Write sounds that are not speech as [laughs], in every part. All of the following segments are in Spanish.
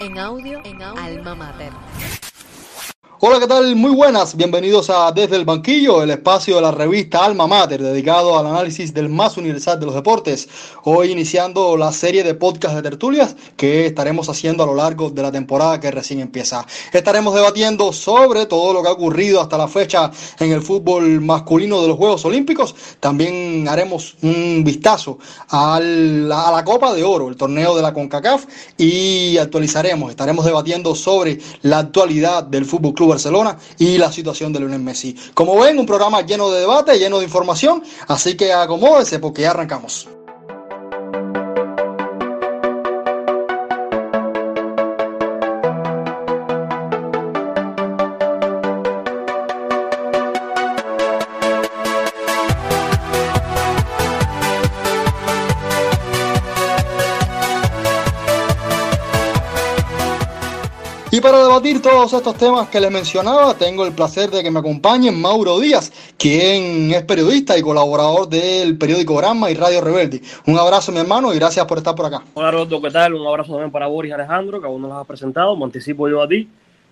En audio, en audio, Alma Mater. Hola, ¿qué tal? Muy buenas. Bienvenidos a Desde el Banquillo, el espacio de la revista Alma Mater, dedicado al análisis del más universal de los deportes. Hoy iniciando la serie de podcast de tertulias que estaremos haciendo a lo largo de la temporada que recién empieza. Estaremos debatiendo sobre todo lo que ha ocurrido hasta la fecha en el fútbol masculino de los Juegos Olímpicos. También haremos un vistazo a la Copa de Oro, el torneo de la CONCACAF, y actualizaremos, estaremos debatiendo sobre la actualidad del Fútbol Club Barcelona y la situación de Lionel Messi. Como ven, un programa lleno de debate, lleno de información, así que acomódese porque ya arrancamos. Para debatir todos estos temas que les mencionaba, tengo el placer de que me acompañen Mauro Díaz, quien es periodista y colaborador del periódico Granma y Radio Rebelde. Un abrazo, mi hermano, y gracias por estar por acá. Hola, Roberto, ¿qué tal? Un abrazo también para Boris Alejandro, que aún no los ha presentado. Me anticipo yo a ti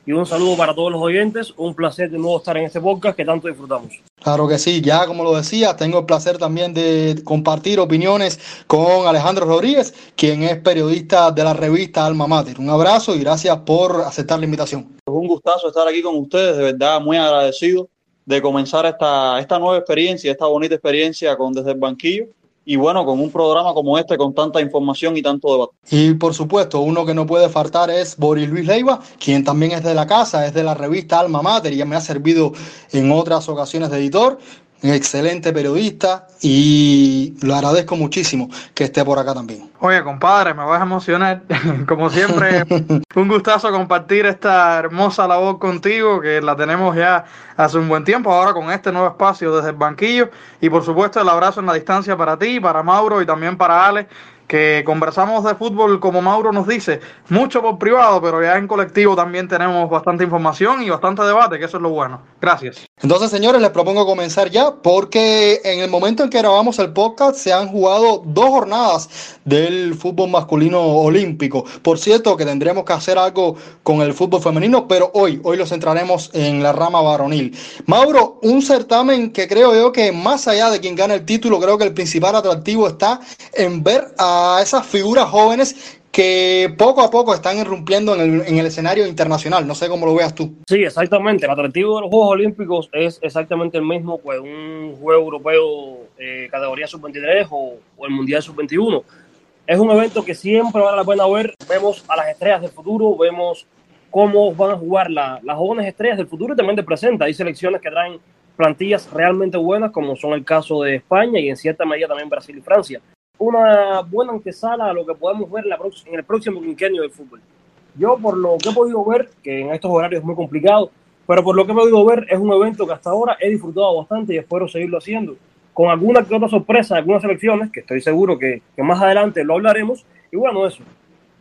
y un saludo para todos los oyentes. Un placer de nuevo estar en este podcast que tanto disfrutamos. Claro que sí, ya como lo decía, tengo el placer también de compartir opiniones con Alejandro Rodríguez, quien es periodista de la revista Alma Mater. Un abrazo y gracias por aceptar la invitación. Es un gustazo estar aquí con ustedes, de verdad muy agradecido de comenzar esta, esta nueva experiencia, esta bonita experiencia con Desde el Banquillo y bueno, con un programa como este, con tanta información y tanto debate. Y por supuesto, uno que no puede faltar es Boris Luis Leiva, quien también es de la casa, es de la revista Alma Mater y ya me ha servido en otras ocasiones de editor un excelente periodista y lo agradezco muchísimo que esté por acá también. Oye, compadre, me vas a emocionar. [laughs] Como siempre, [laughs] un gustazo compartir esta hermosa labor contigo, que la tenemos ya hace un buen tiempo, ahora con este nuevo espacio desde el banquillo. Y por supuesto, el abrazo en la distancia para ti, para Mauro y también para Ale, que conversamos de fútbol, como Mauro nos dice, mucho por privado, pero ya en colectivo también tenemos bastante información y bastante debate, que eso es lo bueno. Gracias. Entonces, señores, les propongo comenzar ya, porque en el momento en que grabamos el podcast se han jugado dos jornadas del fútbol masculino olímpico. Por cierto, que tendremos que hacer algo con el fútbol femenino, pero hoy, hoy lo centraremos en la rama varonil. Mauro, un certamen que creo yo que más allá de quien gana el título, creo que el principal atractivo está en ver a esas figuras jóvenes que poco a poco están irrumpiendo en el, en el, escenario internacional. No sé cómo lo veas tú. Sí, exactamente. El atractivo de los Juegos Olímpicos es exactamente el mismo, pues un juego europeo eh, categoría sub-23 o, o, el Mundial sub-21. Es un evento que siempre vale la pena ver. Vemos a las estrellas del futuro, vemos cómo van a jugar la, las jóvenes estrellas del futuro y también de presente. Hay selecciones que traen plantillas realmente buenas, como son el caso de España y en cierta medida también Brasil y Francia una buena antesala a lo que podemos ver la en el próximo quinquenio del fútbol. Yo, por lo que he podido ver, que en estos horarios es muy complicado, pero por lo que he podido ver, es un evento que hasta ahora he disfrutado bastante y espero seguirlo haciendo. Con alguna que otra sorpresa, algunas selecciones, que estoy seguro que, que más adelante lo hablaremos. Y bueno, eso,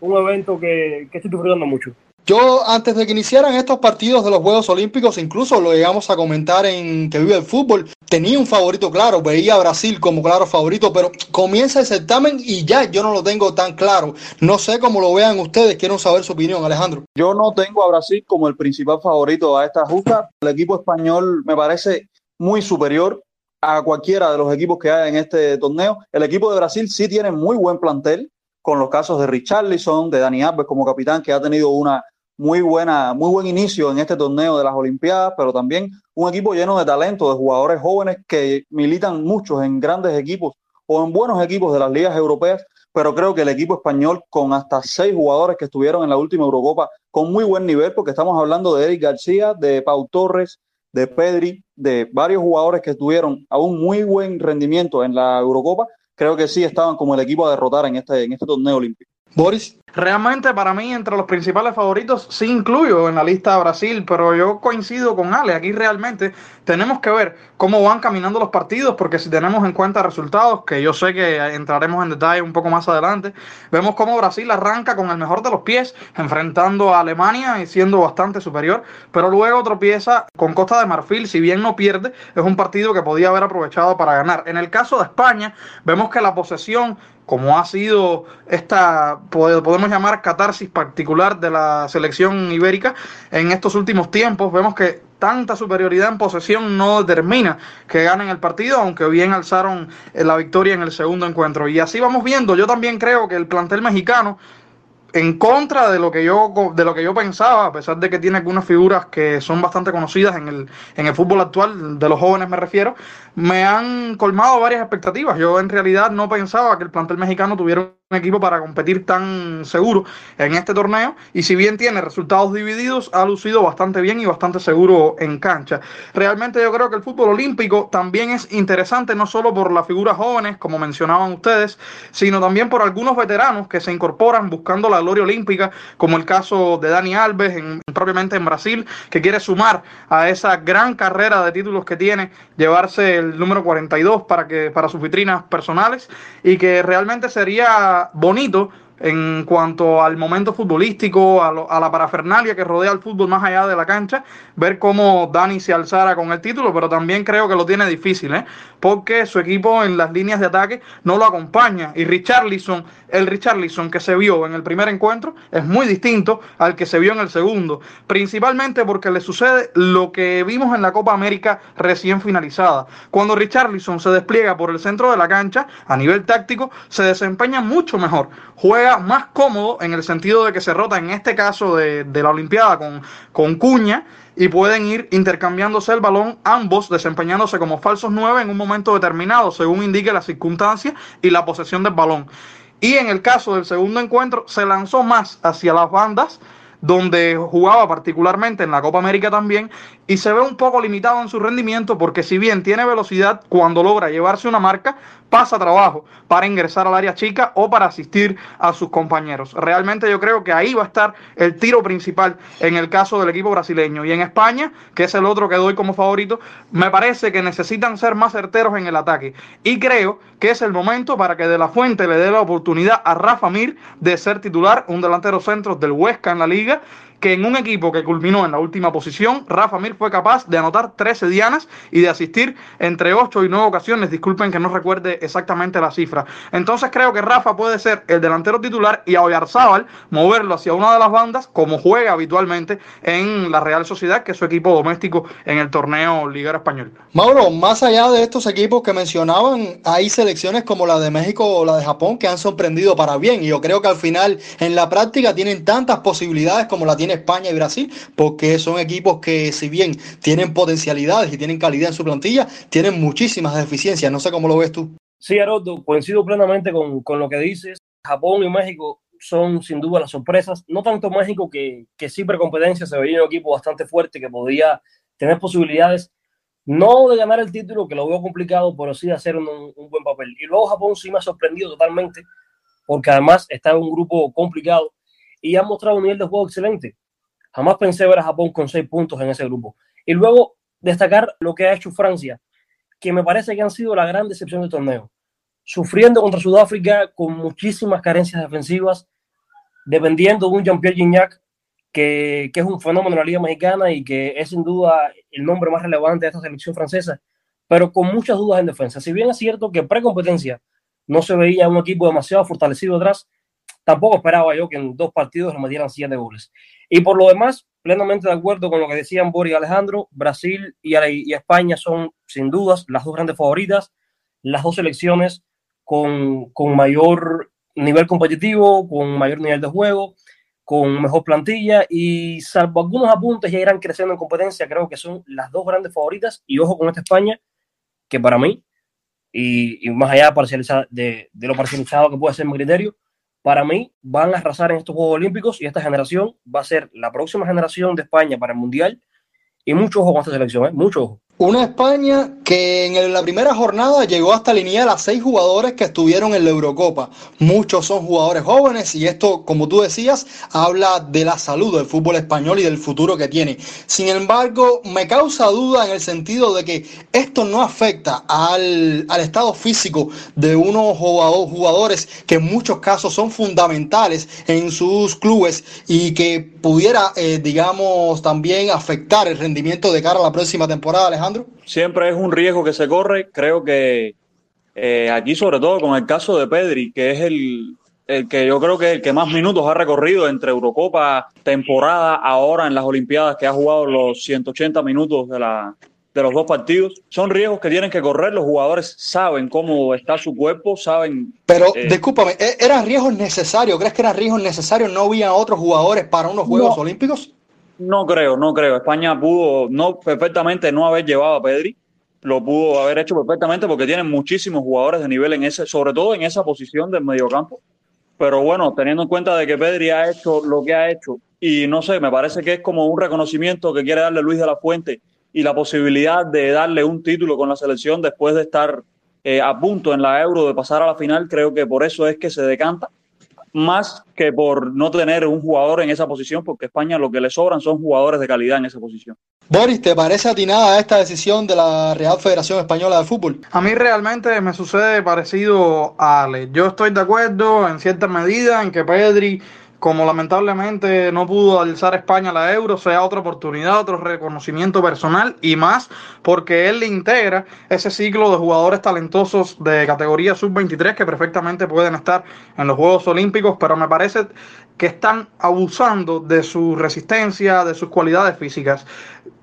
un evento que, que estoy disfrutando mucho. Yo, antes de que iniciaran estos partidos de los Juegos Olímpicos, incluso lo llegamos a comentar en que vive el fútbol, tenía un favorito claro, veía a Brasil como claro favorito, pero comienza el certamen y ya yo no lo tengo tan claro. No sé cómo lo vean ustedes, quiero saber su opinión, Alejandro. Yo no tengo a Brasil como el principal favorito a esta justa. El equipo español me parece muy superior a cualquiera de los equipos que hay en este torneo. El equipo de Brasil sí tiene muy buen plantel, con los casos de Richarlison, de Dani Alves como capitán, que ha tenido una muy buena, muy buen inicio en este torneo de las Olimpiadas, pero también un equipo lleno de talento, de jugadores jóvenes que militan muchos en grandes equipos o en buenos equipos de las ligas europeas, pero creo que el equipo español con hasta seis jugadores que estuvieron en la última Eurocopa con muy buen nivel, porque estamos hablando de Eric García, de Pau Torres, de Pedri, de varios jugadores que tuvieron a un muy buen rendimiento en la Eurocopa, creo que sí estaban como el equipo a derrotar en este, en este torneo olímpico. Boris. Realmente para mí entre los principales favoritos sí incluyo en la lista a Brasil, pero yo coincido con Ale, aquí realmente tenemos que ver cómo van caminando los partidos, porque si tenemos en cuenta resultados, que yo sé que entraremos en detalle un poco más adelante, vemos cómo Brasil arranca con el mejor de los pies, enfrentando a Alemania y siendo bastante superior, pero luego tropieza con Costa de Marfil, si bien no pierde, es un partido que podía haber aprovechado para ganar. En el caso de España, vemos que la posesión como ha sido esta, podemos llamar catarsis particular de la selección ibérica en estos últimos tiempos, vemos que tanta superioridad en posesión no determina que ganen el partido, aunque bien alzaron eh, la victoria en el segundo encuentro. Y así vamos viendo, yo también creo que el plantel mexicano en contra de lo que yo de lo que yo pensaba, a pesar de que tiene algunas figuras que son bastante conocidas en el, en el fútbol actual, de los jóvenes me refiero, me han colmado varias expectativas. Yo en realidad no pensaba que el plantel mexicano tuviera un equipo para competir tan seguro en este torneo y si bien tiene resultados divididos ha lucido bastante bien y bastante seguro en cancha. Realmente yo creo que el fútbol olímpico también es interesante no solo por las figuras jóvenes como mencionaban ustedes, sino también por algunos veteranos que se incorporan buscando la gloria olímpica como el caso de Dani Alves en, propiamente en Brasil que quiere sumar a esa gran carrera de títulos que tiene llevarse el número 42 para que para sus vitrinas personales y que realmente sería bonito en cuanto al momento futbolístico, a, la parafernalia que rodea al fútbol más allá de la cancha, ver cómo Dani se alzara con el título, pero también creo que lo tiene difícil, ¿eh? porque su equipo en las líneas de ataque no lo acompaña. Y Richarlison, el Richarlison que se vio en el primer encuentro, es muy distinto al que se vio en el segundo, principalmente porque le sucede lo que vimos en la Copa América recién finalizada. Cuando Richarlison se despliega por el centro de la cancha, a nivel táctico, se desempeña mucho mejor. Juega más cómodo en el sentido de que se rota en este caso de, la Olimpiada con, con Cuña y pueden ir intercambiándose el balón, ambos desempeñándose como falsos nueve en un momento determinado, según indique la circunstancia y la posesión del balón. Y en el caso del segundo encuentro, se lanzó más hacia las bandas, donde jugaba particularmente en la Copa América también, y se ve un poco limitado en su rendimiento porque si bien tiene velocidad, cuando logra llevarse una marca, pasa trabajo para ingresar al área chica o para asistir a sus compañeros. Realmente yo creo que ahí va a estar el tiro principal en el caso del equipo brasileño. Y en España, que es el otro que doy como favorito, me parece que necesitan ser más certeros en el ataque. Y creo que es el momento para que De La Fuente le dé la oportunidad a Rafa Mir de ser titular, un delantero centro del Huesca en la liga que en un equipo que culminó en la última posición, Rafa Mir fue capaz de anotar 13 dianas y de asistir entre 8 y 9 ocasiones. Disculpen que no recuerde exactamente la cifra. Entonces creo que Rafa puede ser el delantero titular y a Oyarzábal moverlo hacia una de las bandas como juega habitualmente en la Real Sociedad, que es su equipo doméstico en el torneo Liga Español. Mauro, más allá de estos equipos que mencionaban, hay selecciones como la de México o la de Japón que han sorprendido para bien y yo creo que al final en la práctica tienen tantas posibilidades como la España y Brasil, porque son equipos que si bien tienen potencialidades y tienen calidad en su plantilla, tienen muchísimas deficiencias. No sé cómo lo ves tú. Sí, Haroldo, coincido plenamente con, con lo que dices. Japón y México son sin duda las sorpresas. No tanto México, que, que sí competencia se veía un equipo bastante fuerte que podía tener posibilidades, no de ganar el título, que lo veo complicado, pero sí de hacer un, un buen papel. Y luego Japón sí me ha sorprendido totalmente, porque además está en un grupo complicado y ha mostrado un nivel de juego excelente. Jamás pensé ver a Japón con seis puntos en ese grupo. Y luego destacar lo que ha hecho Francia, que me parece que han sido la gran decepción del torneo. Sufriendo contra Sudáfrica con muchísimas carencias defensivas, dependiendo de un Jean-Pierre Gignac, que, que, es un fenómeno en la Liga Mexicana y que es sin duda el nombre más relevante de esta selección francesa, pero con muchas dudas en defensa. Si bien es cierto que pre-competencia no se veía un equipo demasiado fortalecido atrás, tampoco esperaba yo que en dos partidos le metieran siete goles. Y por lo demás, plenamente de acuerdo con lo que decían Boris y Alejandro, Brasil y, España son sin dudas las dos grandes favoritas, las dos selecciones con, mayor nivel competitivo, con mayor nivel de juego, con mejor plantilla y salvo algunos apuntes ya irán creciendo en competencia, creo que son las dos grandes favoritas y ojo con esta España, que para mí, y, y más allá de, de, lo parcializado que puede ser mi criterio, para mí van a arrasar en estos Juegos Olímpicos y esta generación va a ser la próxima generación de España para el Mundial. Y mucho ojo con esta selección, ¿eh? mucho ojo. Una España que en la primera jornada llegó hasta alinear a seis jugadores que estuvieron en la Eurocopa. Muchos son jugadores jóvenes y esto, como tú decías, habla de la salud del fútbol español y del futuro que tiene. Sin embargo, me causa duda en el sentido de que esto no afecta al, estado físico de unos jugadores que en muchos casos son fundamentales en sus clubes y que pudiera, eh, digamos, también afectar el rendimiento de cara a la próxima temporada, Alejandro. Siempre es un riesgo que se corre. Creo que Eh, aquí sobre todo con el caso de Pedri, que es el, el que yo creo que el que más minutos ha recorrido entre Eurocopa, temporada, ahora en las Olimpiadas, que ha jugado los 180 minutos de, la, de los dos partidos. Son riesgos que tienen que correr. Los jugadores saben cómo está su cuerpo, saben. Pero, eh, discúlpame, ¿e-, ¿eran riesgos necesarios? ¿Crees que eran riesgos necesarios? ¿No había otros jugadores para unos Juegos Olímpicos? No creo, no creo. España pudo no perfectamente no haber llevado a Pedri. Lo pudo haber hecho perfectamente porque tienen muchísimos jugadores de nivel en ese, sobre todo en esa posición del mediocampo pero bueno, teniendo en cuenta de que Pedri ha hecho lo que ha hecho y no sé, me parece que es como un reconocimiento que quiere darle Luis de la Fuente y la posibilidad de darle un título con la selección después de estar eh, a punto en la Euro de pasar a la final, creo que por eso es que se decanta más que por no tener un jugador en esa posición, porque España lo que le sobran son jugadores de calidad en esa posición. Boris, ¿te parece atinada esta decisión de la Real Federación Española de Fútbol? A mí realmente me sucede parecido a Ale. Yo estoy de acuerdo en cierta medida en que Pedri como lamentablemente no pudo alzar España la euro, sea otra oportunidad, otro reconocimiento personal y más porque él integra ese ciclo de jugadores talentosos de categoría sub-23 que perfectamente pueden estar en los Juegos Olímpicos, pero me parece que están abusando de su resistencia, de sus cualidades físicas.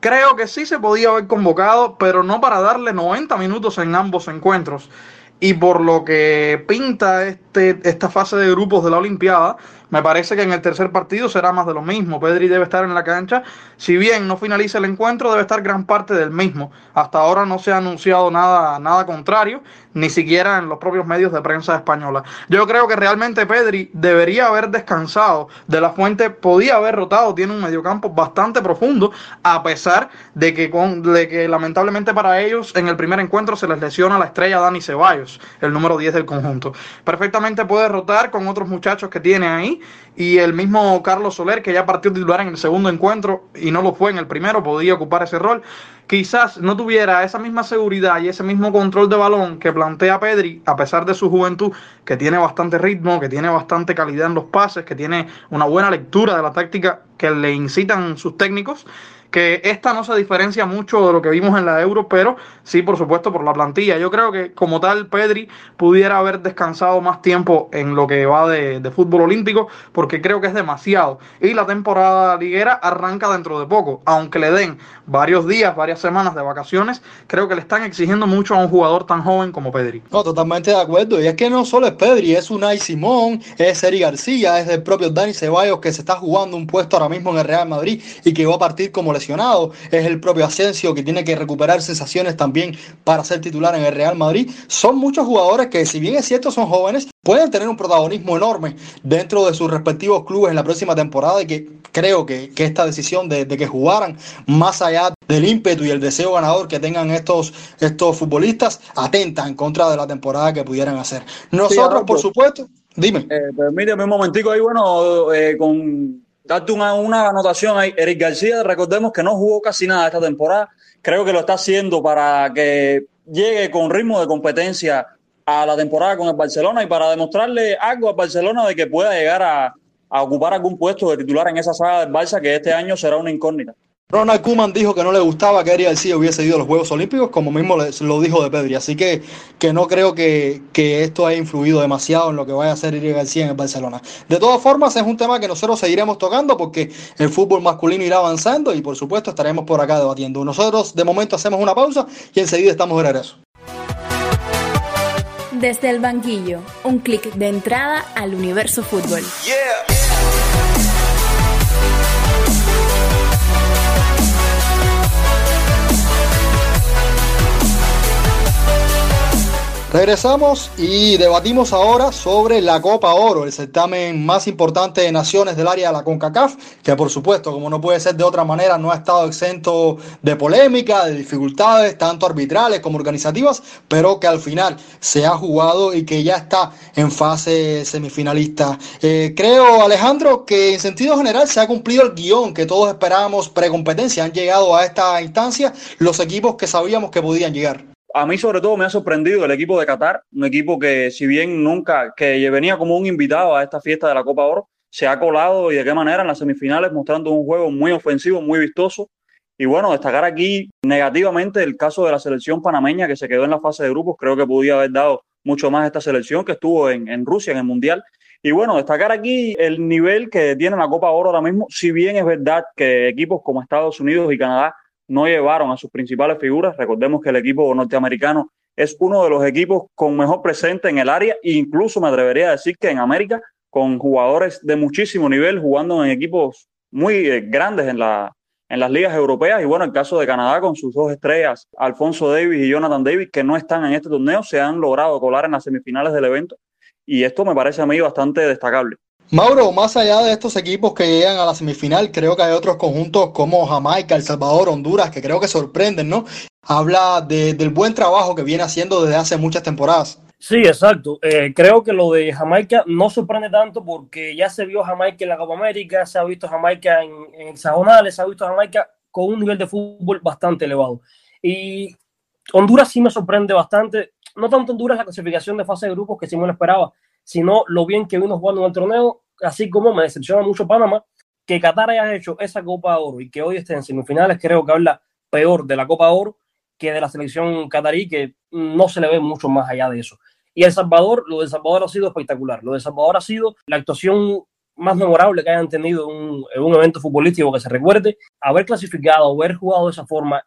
Creo que sí se podía haber convocado, pero no para darle 90 minutos en ambos encuentros. Y por lo que pinta este, esta fase de grupos de la Olimpiada, me parece que en el tercer partido será más de lo mismo. Pedri debe estar en la cancha. Si bien no finaliza el encuentro, debe estar gran parte del mismo. Hasta ahora no se ha anunciado nada, nada contrario, ni siquiera en los propios medios de prensa española. Yo creo que realmente Pedri debería haber descansado. De la fuente podía haber rotado. Tiene un mediocampo bastante profundo, a pesar de que, con, de que lamentablemente para ellos en el primer encuentro se les lesiona la estrella Dani Ceballos, el número 10 del conjunto. Perfectamente puede rotar con otros muchachos que tiene ahí y el mismo Carlos Soler, que ya partió titular en el segundo encuentro y no lo fue en el primero, podía ocupar ese rol. Quizás no tuviera esa misma seguridad y ese mismo control de balón que plantea Pedri, a pesar de su juventud, que tiene bastante ritmo, que tiene bastante calidad en los pases, que tiene una buena lectura de la táctica que le incitan sus técnicos que esta no se diferencia mucho de lo que vimos en la Euro, pero sí, por supuesto, por la plantilla. Yo creo que como tal, Pedri pudiera haber descansado más tiempo en lo que va de, fútbol olímpico, porque creo que es demasiado. Y la temporada liguera arranca dentro de poco, aunque le den varios días, varias semanas de vacaciones, creo que le están exigiendo mucho a un jugador tan joven como Pedri. No, totalmente de acuerdo. Y es que no solo es Pedri, es Unai Simón, es Eri García, es el propio Dani Ceballos que se está jugando un puesto ahora mismo en el Real Madrid y que va a partir como es el propio Asensio que tiene que recuperar sensaciones también para ser titular en el Real Madrid. Son muchos jugadores que, si bien es cierto, son jóvenes, pueden tener un protagonismo enorme dentro de sus respectivos clubes en la próxima temporada y que creo que, esta decisión de, que jugaran más allá del ímpetu y el deseo ganador que tengan estos, estos futbolistas atenta en contra de la temporada que pudieran hacer. Nosotros, por supuesto, dime. Eh, permíteme un momentico ahí, bueno, eh, con darte una, una anotación ahí. Eric García, recordemos que no jugó casi nada esta temporada. Creo que lo está haciendo para que llegue con ritmo de competencia a la temporada con el Barcelona y para demostrarle algo al Barcelona de que pueda llegar a, a ocupar algún puesto de titular en esa saga del Barça que este año será una incógnita. Ronald Koeman dijo que no le gustaba que Eric García hubiese ido a los Juegos Olímpicos, como mismo lo dijo de Pedri. Así que, que no creo que, esto haya influido demasiado en lo que vaya a hacer Eric García en el Barcelona. De todas formas, es un tema que nosotros seguiremos tocando porque el fútbol masculino irá avanzando y por supuesto estaremos por acá debatiendo. Nosotros de momento hacemos una pausa y enseguida estamos de regreso. Desde el banquillo, un clic de entrada al universo fútbol. Regresamos y debatimos ahora sobre la Copa Oro, el certamen más importante de naciones del área de la CONCACAF, que por supuesto, como no puede ser de otra manera, no ha estado exento de polémica, de dificultades, tanto arbitrales como organizativas, pero que al final se ha jugado y que ya está en fase semifinalista. Eh, creo, Alejandro, que en sentido general se ha cumplido el guion que todos esperábamos precompetencia. Han llegado a esta instancia los equipos que sabíamos que podían llegar a mí sobre todo me ha sorprendido el equipo de Qatar, un equipo que si bien nunca, que venía como un invitado a esta fiesta de la Copa Oro, se ha colado y de qué manera en las semifinales mostrando un juego muy ofensivo, muy vistoso Y bueno, destacar aquí negativamente el caso de la selección panameña que se quedó en la fase de grupos. Creo que podía haber dado mucho más esta selección que estuvo en, en Rusia, en el Mundial. Y bueno, destacar aquí el nivel que tiene la Copa Oro ahora mismo, si bien es verdad que equipos como Estados Unidos y Canadá no llevaron a sus principales figuras, recordemos que el equipo norteamericano es uno de los equipos con mejor presente en el área e incluso me atrevería a decir que en América, con jugadores de muchísimo nivel jugando en equipos muy eh, grandes en, la, en las ligas europeas. Y bueno, el caso de Canadá con sus dos estrellas, Alfonso Davis y Jonathan Davis, que no están en este torneo, se han logrado colar en las semifinales del evento y esto me parece a mí bastante destacable. Mauro, más allá de estos equipos que llegan a la semifinal, creo que hay otros conjuntos como Jamaica, El Salvador, Honduras, que creo que sorprenden, ¿no? Habla del buen trabajo que viene haciendo desde hace muchas temporadas. Sí, exacto. Eh, creo que lo de Jamaica no sorprende tanto porque ya se vio Jamaica en la Copa América, se ha visto Jamaica en, en se ha visto Jamaica con un nivel de fútbol bastante elevado. Y Honduras sí me sorprende bastante no tanto Honduras la clasificación de fase de grupos, que sí me lo esperaba, sino lo bien que vino jugando en el torneo, así como me decepciona mucho Panamá, que Qatar haya hecho esa Copa Oro y que hoy esté en semifinales, creo que habla peor de la Copa Oro que de la selección qatarí, que no se le ve mucho más allá de eso. Y El Salvador, lo de Salvador ha sido espectacular. Lo de Salvador ha sido la actuación más memorable que hayan tenido en un, evento futbolístico que se recuerde. Haber clasificado, haber jugado de esa forma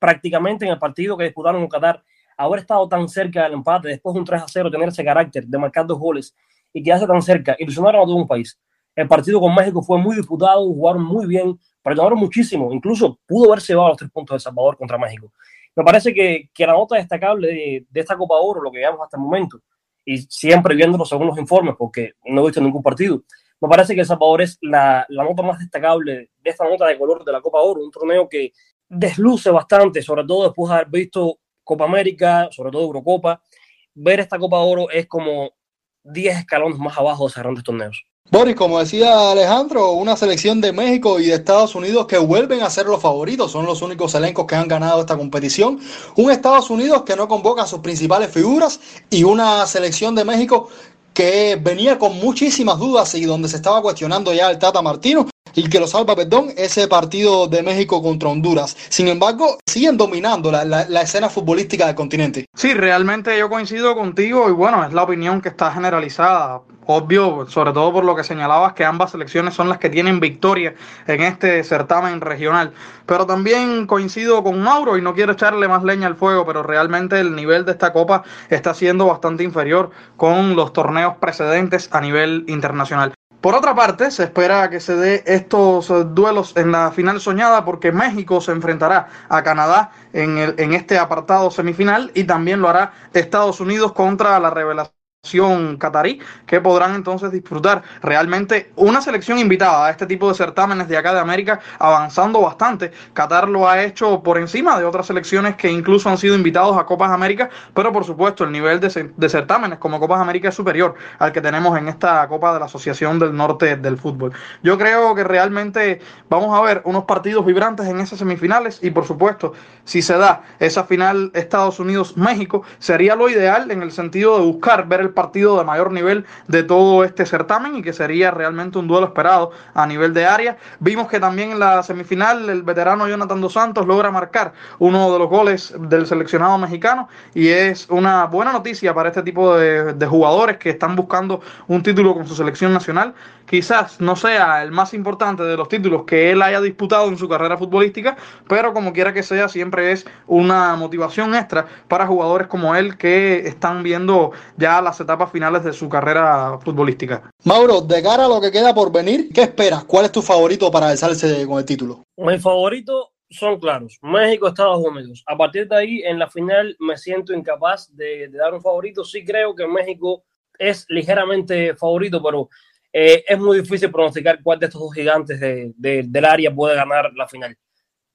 prácticamente en el partido que disputaron en Qatar haber estado tan cerca del empate, después de un 3 a 0, tener ese carácter de marcar dos goles y quedarse tan cerca, ilusionaron a todo un país. El partido con México fue muy disputado, jugaron muy bien, presionaron muchísimo, incluso pudo haberse llevado los tres puntos de Salvador contra México. Me parece que, que la nota destacable de, de, esta Copa Oro, lo que veamos hasta el momento, y siempre viéndolo según los informes, porque no he visto ningún partido, me parece que El Salvador es la, la nota más destacable de esta nota de color de la Copa Oro, un torneo que desluce bastante, sobre todo después de haber visto Copa América, sobre todo Eurocopa, ver esta Copa Oro es como 10 escalones más abajo de esos grandes torneos. Boris, como decía Alejandro, una selección de México y de Estados Unidos que vuelven a ser los favoritos, son los únicos elencos que han ganado esta competición. Un Estados Unidos que no convoca a sus principales figuras y una selección de México que venía con muchísimas dudas y donde se estaba cuestionando ya el Tata Martino y que lo salva, perdón, ese partido de México contra Honduras. Sin embargo, siguen dominando la, la, escena futbolística del continente. Sí, realmente yo coincido contigo y bueno, es la opinión que está generalizada. Obvio, sobre todo por lo que señalabas, que ambas selecciones son las que tienen victoria en este certamen regional. Pero también coincido con Mauro y no quiero echarle más leña al fuego, pero realmente el nivel de esta copa está siendo bastante inferior con los torneos precedentes a nivel internacional. Por otra parte, se espera que se dé estos eh, duelos en la final soñada porque México se enfrentará a Canadá en, el, en este apartado semifinal y también lo hará Estados Unidos contra la revelación catarí que podrán entonces disfrutar realmente una selección invitada a este tipo de certámenes de acá de América avanzando bastante. Qatar lo ha hecho por encima de otras selecciones que incluso han sido invitados a Copas América, pero por supuesto el nivel de, de certámenes como Copas América es superior al que tenemos en esta Copa de la Asociación del Norte del Fútbol. Yo creo que realmente vamos a ver unos partidos vibrantes en esas semifinales y por supuesto si se da esa final Estados Unidos-México sería lo ideal en el sentido de buscar ver el partido de mayor nivel de todo este certamen y que sería realmente un duelo esperado a nivel de área. Vimos que también en la semifinal el veterano Jonathan Dos Santos logra marcar uno de los goles del seleccionado mexicano y es una buena noticia para este tipo de, de jugadores que están buscando un título con su selección nacional. Quizás no sea el más importante de los títulos que él haya disputado en su carrera futbolística, pero como quiera que sea, siempre es una motivación extra para jugadores como él que están viendo ya las etapas finales de su carrera futbolística. Mauro, de cara a lo que queda por venir, ¿qué esperas? ¿Cuál es tu favorito para alzarse con el título? Mi favorito son claros, México, Estados Unidos. A partir de ahí, en la final me siento incapaz de, de dar un favorito. Sí creo que México es ligeramente favorito, pero eh, es muy difícil pronosticar cuál de estos dos gigantes de, de, del área puede ganar la final.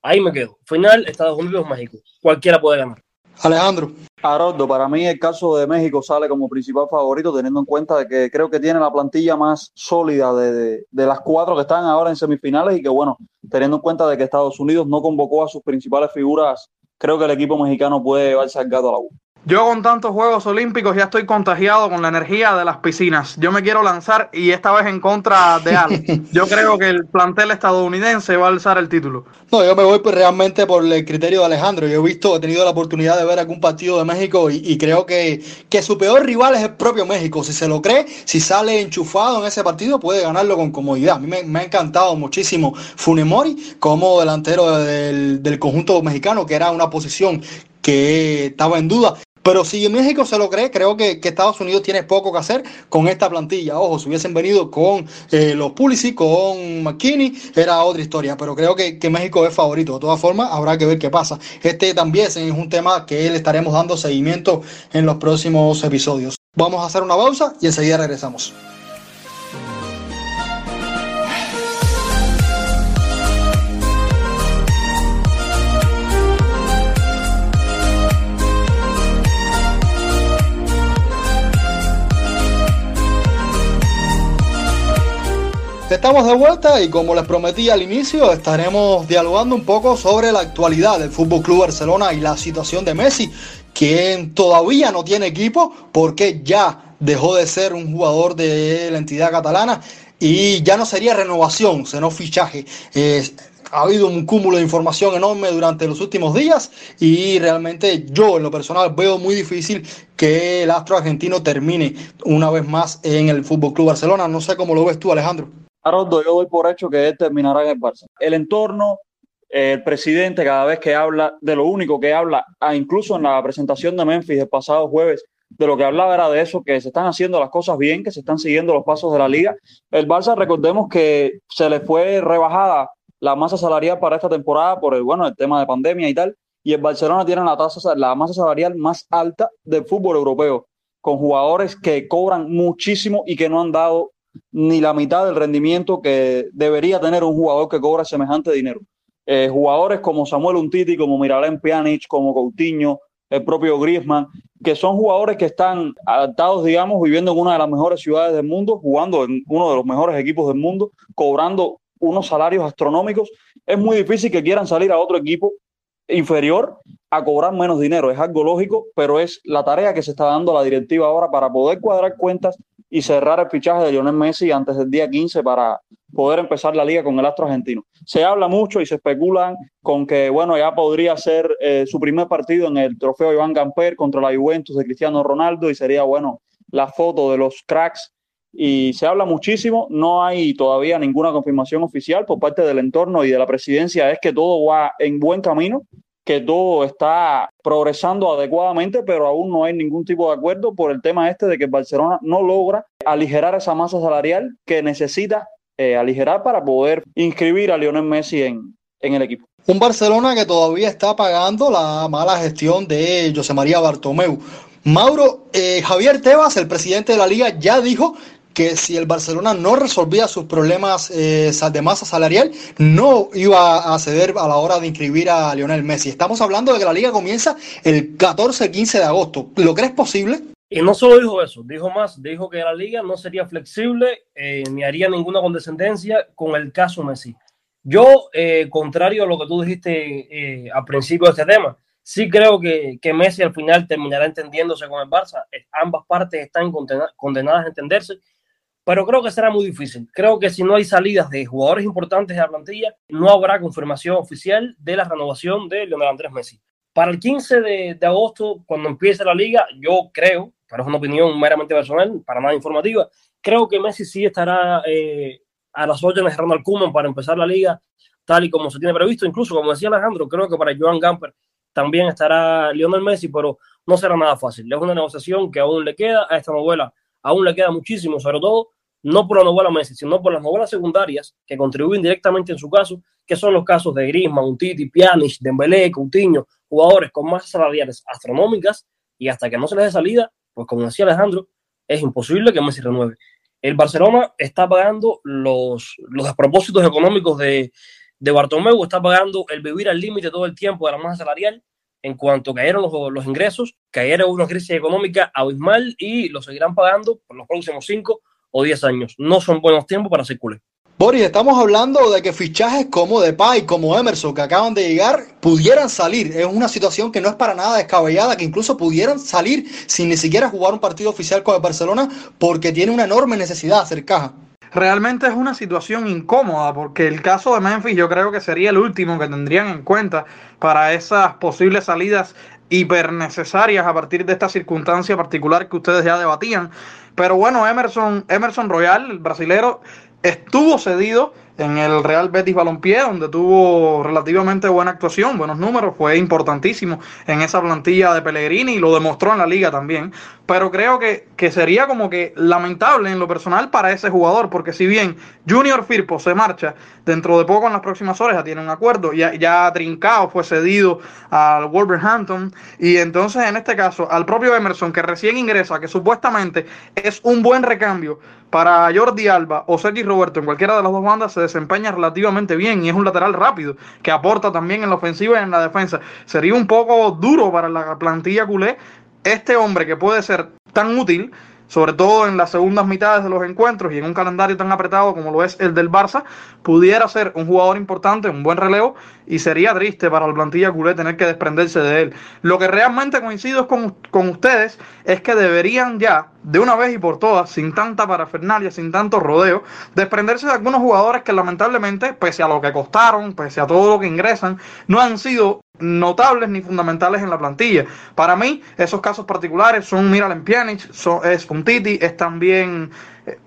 Ahí me quedo. Final, Estados Unidos, México. Cualquiera puede ganar. Alejandro. Haroldo, para mí el caso de México sale como principal favorito, teniendo en cuenta de que creo que tiene la plantilla más sólida de, de, las cuatro que están ahora en semifinales y que, bueno, teniendo en cuenta de que Estados Unidos no convocó a sus principales figuras, creo que el equipo mexicano puede llevarse al gato a la U. Yo con tantos Juegos Olímpicos ya estoy contagiado con la energía de las piscinas. Yo me quiero lanzar y esta vez en contra de [laughs] Ale. Yo creo que el plantel estadounidense va a alzar el título. No, yo me voy pues realmente por el criterio de Alejandro. Yo he visto, he tenido la oportunidad de ver algún partido de México y, creo que, que, su peor rival es el propio México. Si se lo cree, si sale enchufado en ese partido, puede ganarlo con comodidad. A mí me, ha encantado muchísimo Funemori como delantero del, del conjunto mexicano, que era una posición que estaba en duda. Pero si México se lo cree, creo que, Estados Unidos tiene poco que hacer con esta plantilla. Ojo, si hubiesen venido con eh, los Pulisic, con McKinney, era otra historia. Pero creo que, que, México es favorito. De todas formas, habrá que ver qué pasa. Este también es un tema que le estaremos dando seguimiento en los próximos episodios. Vamos a hacer una pausa y enseguida regresamos. Estamos de vuelta y como les prometí al inicio, estaremos dialogando un poco sobre la actualidad del Fútbol Club Barcelona y la situación de Messi, quien todavía no tiene equipo porque ya dejó de ser un jugador de la entidad catalana y ya no sería renovación, sino fichaje. ha habido un cúmulo de información enorme durante los últimos días y realmente yo en lo personal veo muy difícil que el astro argentino termine una vez más en el Fútbol Club Barcelona. No sé cómo lo ves tú, Alejandro. Haroldo, yo doy por hecho que él el Barça. El entorno, el presidente cada vez que habla, de lo único que habla, ah, incluso en la presentación de Memphis el pasado jueves, de lo que hablaba era de eso, que se están haciendo las cosas bien, que se están siguiendo los pasos de la liga. El Barça, recordemos que se le fue rebajada la masa salarial para esta temporada por el, bueno, el tema de pandemia y tal, y el Barcelona tiene la, tasa, la masa salarial más alta del fútbol europeo, con jugadores que cobran muchísimo y que no han dado ni la mitad del rendimiento que debería tener un jugador que cobra semejante dinero. Eh, jugadores como Samuel Untiti, como Miralem Pjanic, como Coutinho, el propio Griezmann, que son jugadores que están adaptados, digamos, viviendo en una de las mejores ciudades del mundo, jugando en uno de los mejores equipos del mundo, cobrando unos salarios astronómicos. Es muy difícil que quieran salir a otro equipo inferior a cobrar menos dinero. Es algo lógico, pero es la tarea que se está dando la directiva ahora para poder cuadrar cuentas y cerrar el fichaje de Lionel Messi antes del día 15 para poder empezar la liga con el astro argentino. Se habla mucho y se especulan con que, bueno, ya podría ser eh, su primer partido en el trofeo Iván Gamper contra la Juventus de Cristiano Ronaldo y sería, bueno, la foto de los cracks. Y se habla muchísimo, no hay todavía ninguna confirmación oficial por parte del entorno y de la presidencia, es que todo va en buen camino que todo está progresando adecuadamente, pero aún no hay ningún tipo de acuerdo por el tema este de que Barcelona no logra aligerar esa masa salarial que necesita eh, aligerar para poder inscribir a Lionel Messi en, en el equipo. Un Barcelona que todavía está pagando la mala gestión de José María Bartomeu. Mauro, eh, Javier Tebas, el presidente de la liga, ya dijo que si el Barcelona no resolvía sus problemas eh, de masa salarial, no iba a ceder a la hora de inscribir a Lionel Messi. Estamos hablando de que la liga comienza el 14-15 de agosto. ¿Lo crees posible? Y no solo dijo eso, dijo más, dijo que la liga no sería flexible eh, ni haría ninguna condescendencia con el caso Messi. Yo, eh, contrario a lo que tú dijiste al principio de este tema, sí creo que, que, Messi al final terminará entendiéndose con el Barça. Ambas partes están condenadas a entenderse pero creo que será muy difícil. Creo que si no hay salidas de jugadores importantes de la plantilla, no habrá confirmación oficial de la renovación de Leonel Andrés Messi. Para el 15 de, agosto, cuando empiece la liga, yo creo, pero es una opinión meramente personal, para nada informativa, creo que Messi sí estará eh, a las órdenes de Ronald Koeman para empezar la liga tal y como se tiene previsto. Incluso, como decía Alejandro, creo que para Joan Gamper también estará Lionel Messi, pero no será nada fácil. Es una negociación que aún le queda a esta novela aún le queda muchísimo, sobre todo no por la novela Messi, sino por las novelas secundarias que contribuyen directamente en su caso, que son los casos de Griezmann, Untiti, Pjanic, Dembélé, Coutinho, jugadores con más salariales astronómicas y hasta que no se les dé salida, pues como decía Alejandro, es imposible que Messi renueve. El Barcelona está pagando los, los despropósitos económicos de, de Bartomeu, está pagando el vivir al límite todo el tiempo de la masa salarial en cuanto cayeron los, los ingresos, cayeron una crisis económica abismal y lo seguirán pagando por los próximos cinco o 10 años. No son buenos tiempos para ser culé. Boris, estamos hablando de que fichajes como Depay, como Emerson, que acaban de llegar, pudieran salir. Es una situación que no es para nada descabellada, que incluso pudieran salir sin ni siquiera jugar un partido oficial con el Barcelona, porque tiene una enorme necesidad de hacer caja. Realmente es una situación incómoda, porque el caso de Memphis yo creo que sería el último que tendrían en cuenta para esas posibles salidas hiper necesarias a partir de esta circunstancia particular que ustedes ya debatían. Pero bueno, Emerson, Emerson Royal, el brasilero, estuvo cedido en el Real Betis Balompié, donde tuvo relativamente buena actuación, buenos números, fue importantísimo en esa plantilla de Pellegrini y lo demostró en la liga también. Pero creo que, que sería como que lamentable en lo personal para ese jugador, porque si bien Junior Firpo se marcha dentro de poco en las próximas horas, ya tiene un acuerdo, ya, ya Trincao fue cedido al Wolverhampton, y entonces en este caso al propio Emerson, que recién ingresa, que supuestamente es un buen recambio para Jordi Alba o Sergi Roberto en cualquiera de las dos bandas, se desempeña relativamente bien y es un lateral rápido que aporta también en la ofensiva y en la defensa. Sería un poco duro para la plantilla culé este hombre que puede ser tan útil sobre todo en las segundas mitades de los encuentros y en un calendario tan apretado como lo es el del Barça, pudiera ser un jugador importante, un buen relevo, y sería triste para la plantilla culé tener que desprenderse de él. Lo que realmente coincido con, con ustedes es que deberían ya, de una vez y por todas, sin tanta parafernalia, sin tanto rodeo, desprenderse de algunos jugadores que lamentablemente, pese a lo que costaron, pese a todo lo que ingresan, no han sido notables ni fundamentales en la plantilla. Para mí, esos casos particulares son Miralem Pjanic, es Titi, es también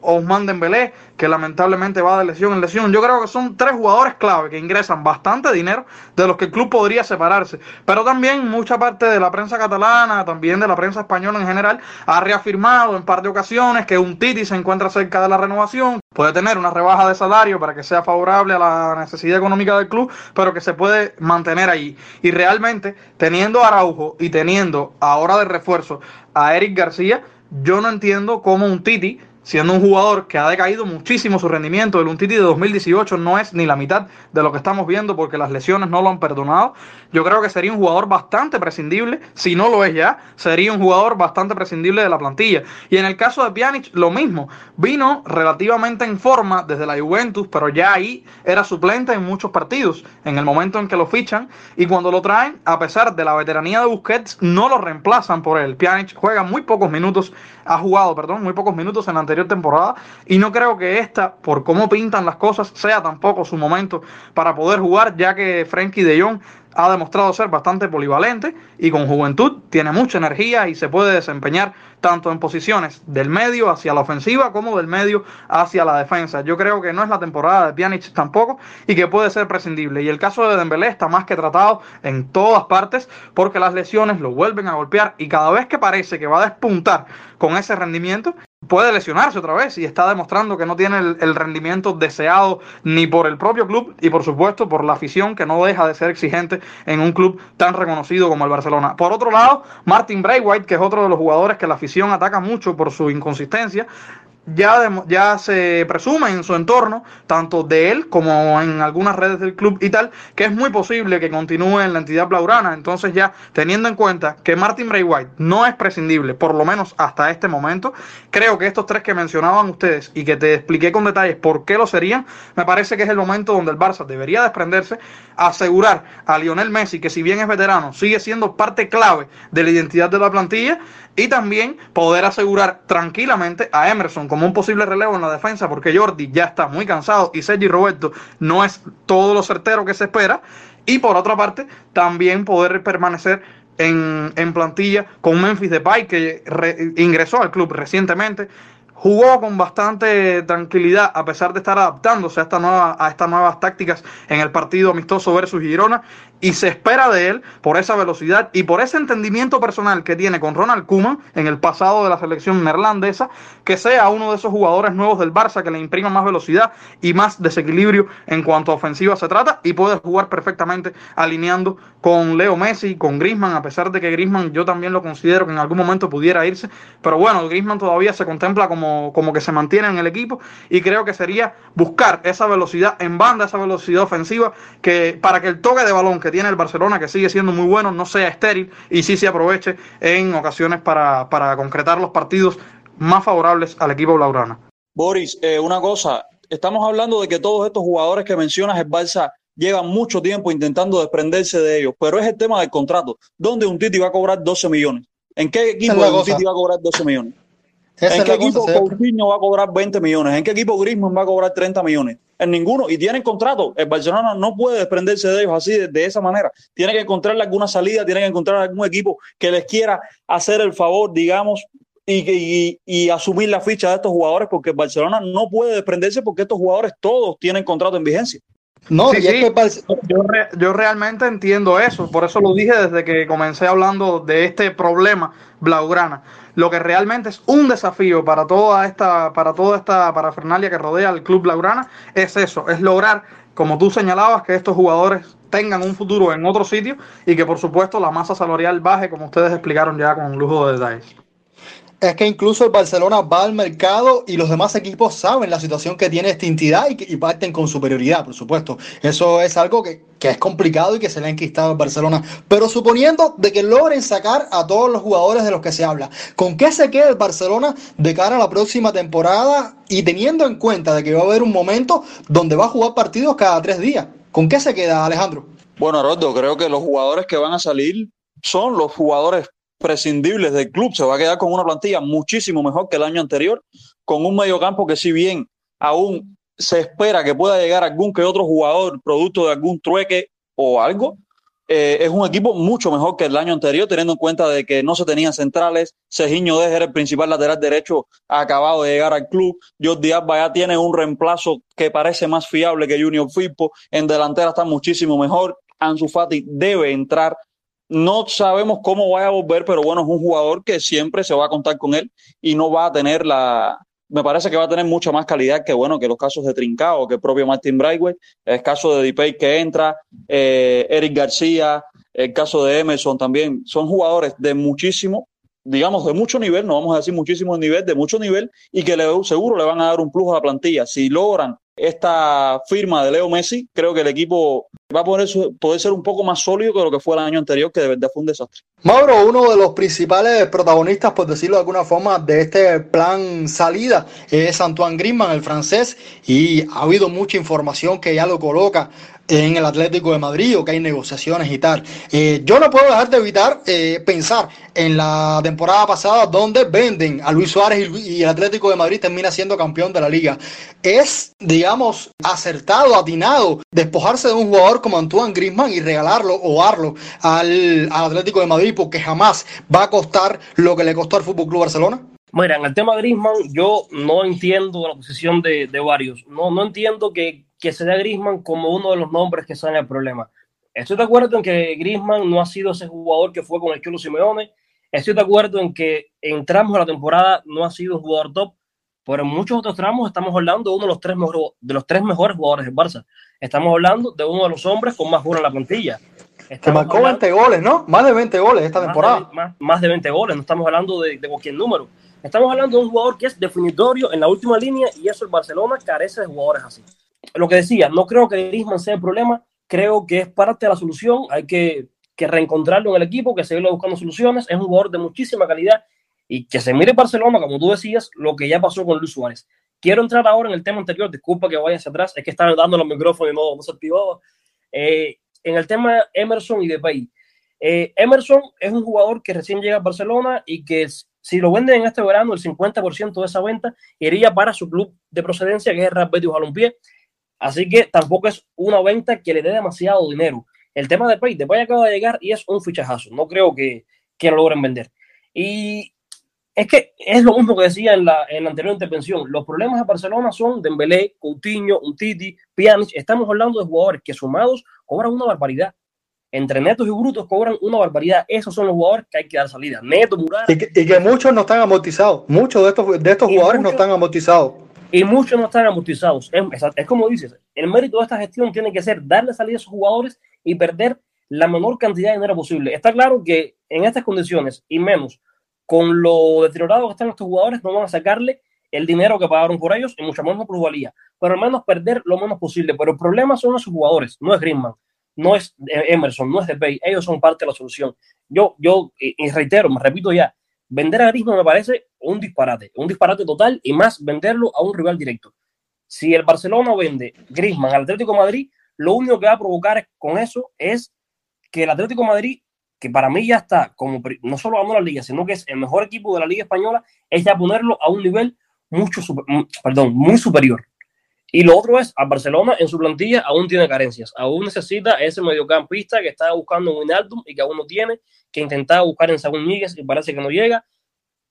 Ousmane Dembélé, que lamentablemente va de lesión en lesión. Yo creo que son tres jugadores clave que ingresan bastante dinero de los que el club podría separarse. Pero también mucha parte de la prensa catalana, también de la prensa española en general, ha reafirmado en par de ocasiones que un Titi se encuentra cerca de la renovación, puede tener una rebaja de salario para que sea favorable a la necesidad económica del club, pero que se puede mantener ahí. Y realmente, teniendo Araujo y teniendo ahora de refuerzo a Eric García, yo no entiendo cómo un Titi siendo un jugador que ha decaído muchísimo su rendimiento. El Untiti de 2018 no es ni la mitad de lo que estamos viendo porque las lesiones no lo han perdonado. Yo creo que sería un jugador bastante prescindible, si no lo es ya, sería un jugador bastante prescindible de la plantilla. Y en el caso de Pjanic, lo mismo. Vino relativamente en forma desde la Juventus, pero ya ahí era suplente en muchos partidos, en el momento en que lo fichan. Y cuando lo traen, a pesar de la veteranía de Busquets, no lo reemplazan por él. Pjanic juega muy pocos minutos, ha jugado, perdón, muy pocos minutos en la anterior temporada y no creo que esta, por cómo pintan las cosas, sea tampoco su momento para poder jugar, ya que Frankie de Jong ha demostrado ser bastante polivalente y con juventud tiene mucha energía y se puede desempeñar tanto en posiciones del medio hacia la ofensiva como del medio hacia la defensa. Yo creo que no es la temporada de Pjanic tampoco y que puede ser prescindible. Y el caso de Dembélé está más que tratado en todas partes porque las lesiones lo vuelven a golpear y cada vez que parece que va a despuntar con ese rendimiento, puede lesionarse otra vez y está demostrando que no tiene el, rendimiento deseado ni por el propio club y por supuesto por la afición que no deja de ser exigente en un club tan reconocido como el Barcelona. Por otro lado, Martin Braithwaite, que es otro de los jugadores que la afición ataca mucho por su inconsistencia, ya, ya se presume en su entorno, tanto de él como en algunas redes del club y tal, que es muy posible que continúe en la entidad blaurana. Entonces ya teniendo en cuenta que Martin Bray White no es prescindible, por lo menos hasta este momento, creo que estos tres que mencionaban ustedes y que te expliqué con detalles por qué lo serían, me parece que es el momento donde el Barça debería desprenderse, asegurar a Lionel Messi, que si bien es veterano, sigue siendo parte clave de la identidad de la plantilla, y también poder asegurar tranquilamente a Emerson como un posible relevo en la defensa, porque Jordi ya está muy cansado y Sergi Roberto no es todo lo certero que se espera. Y por otra parte, también poder permanecer en, en plantilla con Memphis Depay, que ingresó al club recientemente, jugó con bastante tranquilidad a pesar de estar adaptándose a, esta nueva, estas nuevas tácticas en el partido amistoso versus Girona y se espera de él por esa velocidad y por ese entendimiento personal que tiene con Ronald Koeman en el pasado de la selección neerlandesa, que sea uno de esos jugadores nuevos del Barça que le imprima más velocidad y más desequilibrio en cuanto a ofensiva se trata y puede jugar perfectamente alineando con Leo Messi, con Griezmann, a pesar de que Griezmann yo también lo considero que en algún momento pudiera irse, pero bueno, Griezmann todavía se contempla como, como que se mantiene en el equipo y creo que sería buscar esa velocidad en banda, esa velocidad ofensiva que para que el toque de balón que tiene el Barcelona, que sigue siendo muy bueno, no sea estéril y sí se aproveche en ocasiones para, para concretar los partidos más favorables al equipo blaugrana. Boris, eh, una cosa, estamos hablando de que todos estos jugadores que mencionas, el Barça lleva mucho tiempo intentando desprenderse de ellos, pero es el tema del contrato. ¿Dónde un Titi va a cobrar 12 millones? ¿En qué equipo un Titi va a cobrar 12 millones? ¿En qué equipo Coutinho va a cobrar 20 millones? ¿En qué equipo Griezmann va a cobrar 30 millones? En ninguno. Y tienen contrato. El Barcelona no puede desprenderse de ellos así, de, esa manera. Tiene que encontrarle alguna salida, tiene que encontrar algún equipo que les quiera hacer el favor, digamos, y, y, asumir la ficha de estos jugadores, porque el Barcelona no puede desprenderse porque estos jugadores todos tienen contrato en vigencia. No, yo, yo, realmente entiendo eso, por eso lo dije desde que comencé hablando de este problema Blaugrana. Lo que realmente es un desafío para toda esta, para toda esta parafernalia que rodea al club Blaugrana es eso, es lograr, como tú señalabas, que estos jugadores tengan un futuro en otro sitio y que por supuesto la masa salarial baje, como ustedes explicaron ya con lujo de detalles es que incluso el Barcelona va al mercado y los demás equipos saben la situación que tiene esta entidad y, parten con superioridad, por supuesto. Eso es algo que, es complicado y que se le ha enquistado al Barcelona. Pero suponiendo de que logren sacar a todos los jugadores de los que se habla, ¿con qué se queda el Barcelona de cara a la próxima temporada y teniendo en cuenta de que va a haber un momento donde va a jugar partidos cada tres días? ¿Con qué se queda Alejandro? Bueno, Rodo, creo que los jugadores que van a salir son los jugadores prescindibles del club. Se va a quedar con una plantilla muchísimo mejor que el año anterior, con un mediocampo que si bien aún se espera que pueda llegar algún que otro jugador producto de algún trueque o algo, eh, es un equipo mucho mejor que el año anterior, teniendo en cuenta de que no se tenían centrales. Sergiño Dejer, el principal lateral derecho, ha acabado de llegar al club. Jordi Alba ya tiene un reemplazo que parece más fiable que Junior Firpo. En delantera está muchísimo mejor. Ansu Fati debe entrar no sabemos cómo vaya a volver, pero bueno, es un jugador que siempre se va a contar con él y no va a tener la. Me parece que va a tener mucha más calidad que bueno que los casos de Trincao, que el propio Martin Brightway, el caso de Dipey que entra, eh, Eric García, el caso de Emerson también. Son jugadores de muchísimo, digamos, de mucho nivel, no vamos a decir muchísimo nivel, de mucho nivel, y que le, seguro le van a dar un plus a la plantilla. Si logran esta firma de Leo Messi, creo que el equipo va a poder, poder ser un poco más sólido que lo que fue el año anterior, que de verdad fue un desastre. Mauro, uno de los principales protagonistas, por decirlo de alguna forma, de este plan salida es Antoine Griezmann, el francés, y ha habido mucha información que ya lo coloca en el Atlético de Madrid o que hay negociaciones y tal. Eh, yo no puedo dejar de evitar eh, pensar en la temporada pasada donde venden a Luis Suárez y, el Atlético de Madrid termina siendo campeón de la liga. Es, digamos, acertado, atinado despojarse de un jugador como Antoine Griezmann y regalarlo o darlo al, Atlético de Madrid porque jamás va a costar lo que le costó al Fútbol Club Barcelona. Mira, en el tema de Griezmann, yo no entiendo la posición de, de varios. No, no entiendo que que se dé Grisman como uno de los nombres que sale el problema. Estoy de acuerdo en que Grisman no ha sido ese jugador que fue con el Cholo Simeone. Estoy de acuerdo en que en tramos de la temporada no ha sido un jugador top, pero en muchos otros tramos estamos hablando de uno de los tres, mejores, de los tres mejores jugadores del Barça. Estamos hablando de uno de los hombres con más goles en la plantilla. que marcó 20 goles, ¿no? Más de 20 goles esta temporada. más, de 20 goles, no estamos hablando de, de, cualquier número. Estamos hablando de un jugador que es definitorio en la última línea y eso el Barcelona carece de jugadores así lo que decía, no creo que Griezmann sea el problema, creo que es parte de la solución, hay que, que reencontrarlo en el equipo, que seguirlo buscando soluciones, es un jugador de muchísima calidad y que se mire Barcelona, como tú decías, lo que ya pasó con Luis Suárez. Quiero entrar ahora en el tema anterior, disculpa que vaya hacia atrás, es que estaba dando los micrófonos y no, no se. Eh, en el tema Emerson y Depay. Eh, Emerson es un jugador que recién llega a Barcelona y que si lo venden en este verano, el 50% de esa venta iría para su club de procedencia, que es el Real Betis Balompié. Así que tampoco es una venta que le dé demasiado dinero. El tema de Pay, de Pay acaba de llegar y es un fichajazo. No creo que, que lo logren vender. Y es que es lo mismo que decía en la, en la anterior intervención. Los problemas de Barcelona son Dembélé, Coutinho, Untiti, Pjanic. Estamos hablando de jugadores que sumados cobran una barbaridad. Entre netos y brutos cobran una barbaridad. Esos son los jugadores que hay que dar salida. Neto, Mural. Y que, muchos no están amortizados. Muchos de estos, de estos jugadores no están amortizados y muchos no están amortizados. Es, como dices, el mérito de esta gestión tiene que ser darle salida a esos jugadores y perder la menor cantidad de dinero posible. Está claro que en estas condiciones y menos con lo deteriorado que están estos jugadores, no van a sacarle el dinero que pagaron por ellos y mucho menos plusvalía, pero al menos perder lo menos posible. Pero el problema son esos jugadores, no es Griezmann, no es Emerson, no es Depay, ellos son parte de la solución. Yo, yo y reitero, me repito ya, vender a Griezmann me parece un disparate, un disparate total y más venderlo a un rival directo. Si el Barcelona vende Griezmann al Atlético Madrid, lo único que va a provocar con eso es que el Atlético Madrid, que para mí ya está como no solo ganó la liga, sino que es el mejor equipo de la liga española, es ya ponerlo a un nivel mucho, perdón, muy superior. Y lo otro es, a Barcelona en su plantilla aún tiene carencias, aún necesita ese mediocampista que está buscando en Wijnaldum y que aún no tiene, que intentaba buscar en Saúl Míguez y parece que no llega.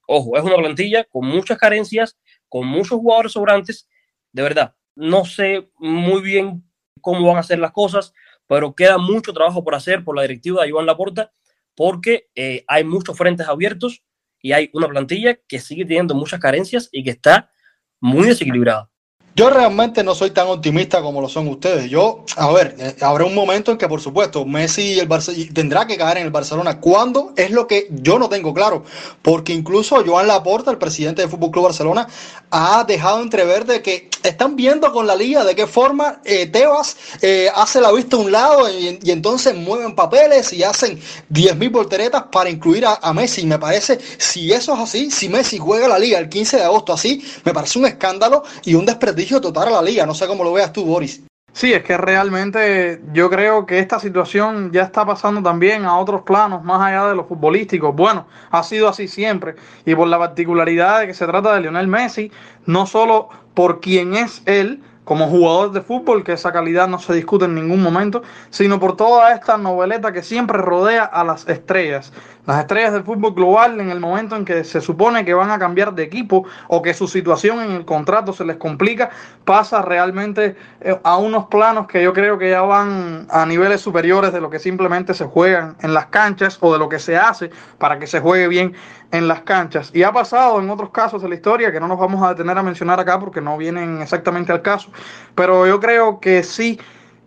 Ojo, es una plantilla con muchas carencias, con muchos jugadores sobrantes. De verdad, no sé muy bien cómo van a hacer las cosas, pero queda mucho trabajo por hacer por la directiva de Iván Laporta, porque eh, hay muchos frentes abiertos y hay una plantilla que sigue teniendo muchas carencias y que está muy desequilibrada. Yo realmente no soy tan optimista como lo son ustedes. Yo, a ver, eh, habrá un momento en que, por supuesto, Messi y el Barcelona tendrá que caer en el Barcelona. ¿Cuándo? Es lo que yo no tengo claro. Porque incluso Joan Laporta, el presidente del Fútbol Club Barcelona, ha dejado entrever de que están viendo con la liga de qué forma eh, Tebas eh, hace la vista a un lado y, entonces mueven papeles y hacen 10.000 volteretas para incluir a, a Messi. Me parece, si eso es así, si Messi juega la liga el 15 de agosto así, me parece un escándalo y un desprestigio total a la liga. No sé cómo lo veas tú, Boris. Sí, es que realmente yo creo que esta situación ya está pasando también a otros planos, más allá de los futbolísticos. Bueno, ha sido así siempre. Y por la particularidad de que se trata de Lionel Messi, no solo por quién es él, como jugador de fútbol, que esa calidad no se discute en ningún momento, sino por toda esta noveleta que siempre rodea a las estrellas. Las estrellas del fútbol global en el momento en que se supone que van a cambiar de equipo o que su situación en el contrato se les complica, pasa realmente eh, a unos planos que yo creo que ya van a niveles superiores de lo que simplemente se juegan en las canchas o de lo que se hace para que se juegue bien en las canchas. Y ha pasado en otros casos de la historia que no nos vamos a detener a mencionar acá porque no vienen exactamente al caso, pero yo creo que sí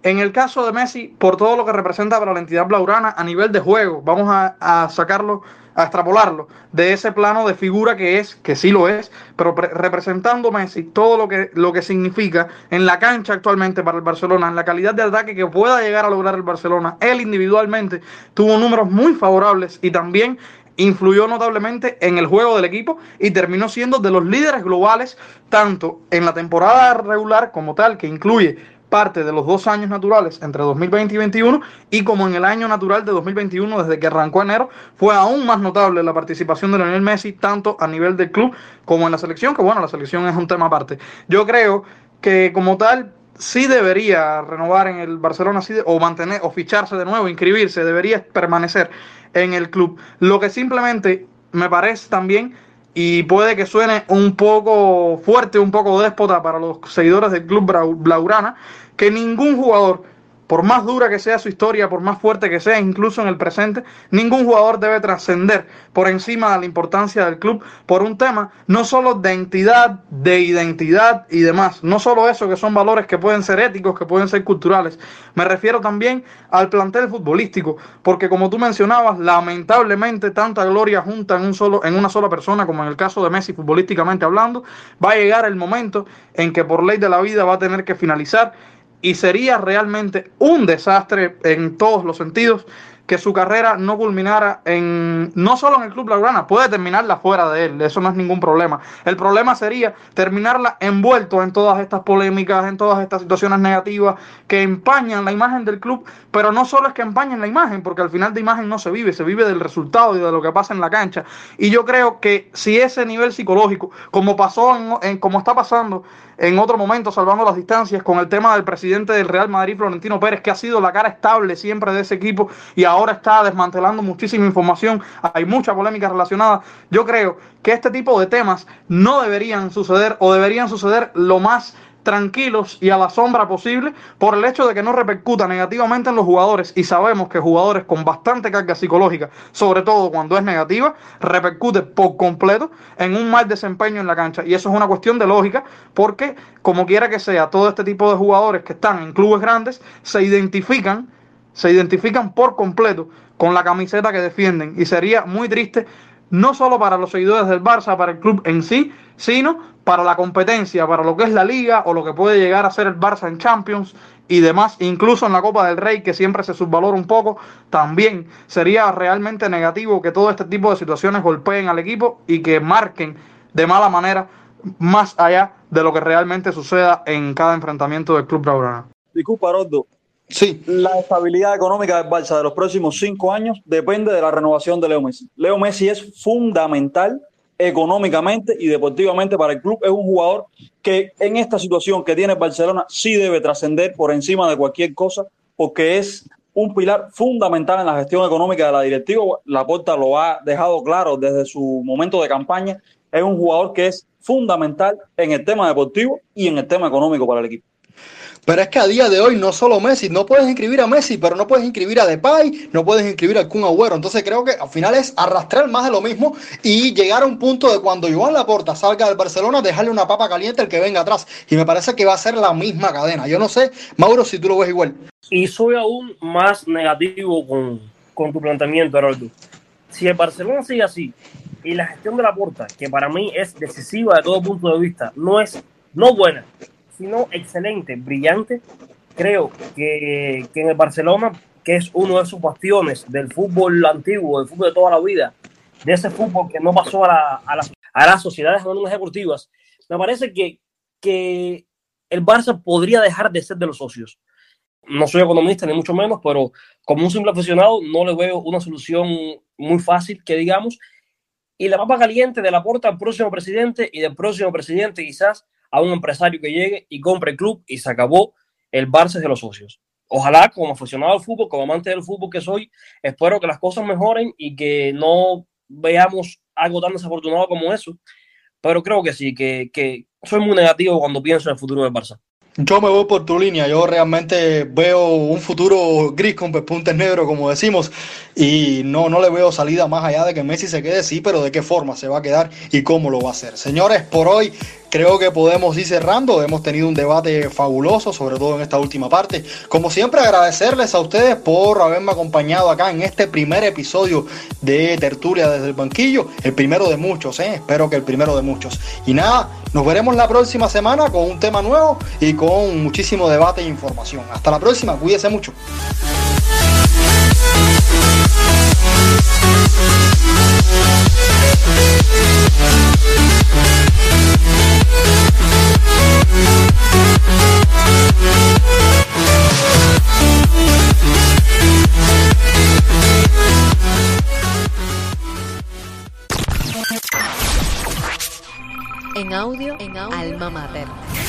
en el caso de Messi, por todo lo que representa para la entidad blaurana a nivel de juego, vamos a, sacarlo, a extrapolarlo de ese plano de figura que es, que sí lo es, pero representando Messi todo lo que, lo que significa en la cancha actualmente para el Barcelona, en la calidad de ataque que pueda llegar a lograr el Barcelona, él individualmente tuvo números muy favorables y también influyó notablemente en el juego del equipo y terminó siendo de los líderes globales, tanto en la temporada regular como tal, que incluye parte de los dos años naturales entre 2020 y 2021 y como en el año natural de 2021 desde que arrancó enero fue aún más notable la participación de Lionel Messi tanto a nivel del club como en la selección que bueno la selección es un tema aparte. Yo creo que como tal sí debería renovar en el Barcelona o mantener o ficharse de nuevo inscribirse debería permanecer en el club. Lo que simplemente me parece también y puede que suene un poco fuerte, un poco déspota para los seguidores del club Blaugrana, que ningún jugador por más dura que sea su historia, por más fuerte que sea, incluso en el presente, ningún jugador debe trascender por encima de la importancia del club por un tema no solo de entidad, de identidad y demás. No solo eso, que son valores que pueden ser éticos, que pueden ser culturales. Me refiero también al plantel futbolístico, porque como tú mencionabas, lamentablemente tanta gloria junta en, un solo, en una sola persona, como en el caso de Messi futbolísticamente hablando, va a llegar el momento en que por ley de la vida va a tener que finalizar y sería realmente un desastre en todos los sentidos que su carrera no culminara en no solo en el club Blaugrana, puede terminarla fuera de él, eso no es ningún problema. El problema sería terminarla envuelto en todas estas polémicas, en todas estas situaciones negativas que empañan la imagen del club, pero no solo es que empañen la imagen, porque al final de imagen no se vive, se vive del resultado y de lo que pasa en la cancha. Y yo creo que si ese nivel psicológico, como pasó en, como está pasando en otro momento, salvando las distancias, con el tema del presidente del Real Madrid, Florentino Pérez, que ha sido la cara estable siempre de ese equipo y ahora está desmantelando muchísima información, hay mucha polémica relacionada. Yo creo que este tipo de temas no deberían suceder o deberían suceder lo más tranquilos y a la sombra posible por el hecho de que no repercuta negativamente en los jugadores. Y sabemos que jugadores con bastante carga psicológica, sobre todo cuando es negativa, repercute por completo en un mal desempeño en la cancha. Y eso es una cuestión de lógica porque como quiera que sea, todo este tipo de jugadores que están en clubes grandes se identifican se identifican por completo con la camiseta que defienden y sería muy triste no solo para los seguidores del Barça, para el club en sí, sino para la competencia, para lo que es la liga o lo que puede llegar a ser el Barça en Champions y demás, incluso en la Copa del Rey, que siempre se subvalora un poco, también sería realmente negativo que todo este tipo de situaciones golpeen al equipo y que marquen de mala manera, más allá de lo que realmente suceda en cada enfrentamiento del Club Blaugrana. Disculpa, Rodo. Sí. La estabilidad económica del Barça de los próximos cinco años depende de la renovación de Leo Messi. Leo Messi es fundamental económicamente y deportivamente para el club. Es un jugador que en esta situación que tiene Barcelona sí debe trascender por encima de cualquier cosa porque es un pilar fundamental en la gestión económica de la directiva. Laporta lo ha dejado claro desde su momento de campaña. Es un jugador que es fundamental en el tema deportivo y en el tema económico para el equipo. Pero es que a día de hoy no solo Messi, no puedes inscribir a Messi, pero no puedes inscribir a Depay, no puedes inscribir a Kun Agüero. Entonces creo que al final es arrastrar más de lo mismo y llegar a un punto de cuando Joan Laporta salga del Barcelona, dejarle una papa caliente al que venga atrás. Y me parece que va a ser la misma cadena. Yo no sé, Mauro, si tú lo ves igual. Y soy aún más negativo con, con tu planteamiento, Aroldo. Si el Barcelona sigue así y la gestión de la porta, que para mí es decisiva de todo punto de vista, no es no buena, sino excelente, brillante, creo que, que en el Barcelona, que es uno de sus bastiones del fútbol antiguo, del fútbol de toda la vida, de ese fútbol que no pasó a, la, a, la, a las sociedades anónimas deportivas, me parece que, que el Barça podría dejar de ser de los socios. No soy economista ni mucho menos, pero como un simple aficionado no le veo una solución muy fácil, que digamos, y la papa caliente de la puerta al próximo presidente y del próximo presidente quizás a un empresario que llegue y compre el club y se acabó el Barça de los socios. Ojalá, como aficionado al fútbol, como amante del fútbol que soy, espero que las cosas mejoren y que no veamos algo tan desafortunado como eso. Pero creo que sí, que, que soy muy negativo cuando pienso en el futuro del Barça. Yo me voy por tu línea, yo realmente veo un futuro gris con pespuntes negros, como decimos, y no, no le veo salida más allá de que Messi se quede, sí, pero de qué forma se va a quedar y cómo lo va a hacer. Señores, por hoy creo que podemos ir cerrando. Hemos tenido un debate fabuloso, sobre todo en esta última parte. Como siempre, agradecerles a ustedes por haberme acompañado acá en este primer episodio de Tertulia desde el banquillo. El primero de muchos, ¿eh? espero que el primero de muchos. Y nada, nos veremos la próxima semana con un tema nuevo y con muchísimo debate e información. Hasta la próxima, cuídense mucho. En audio, en audio, Alma Mater.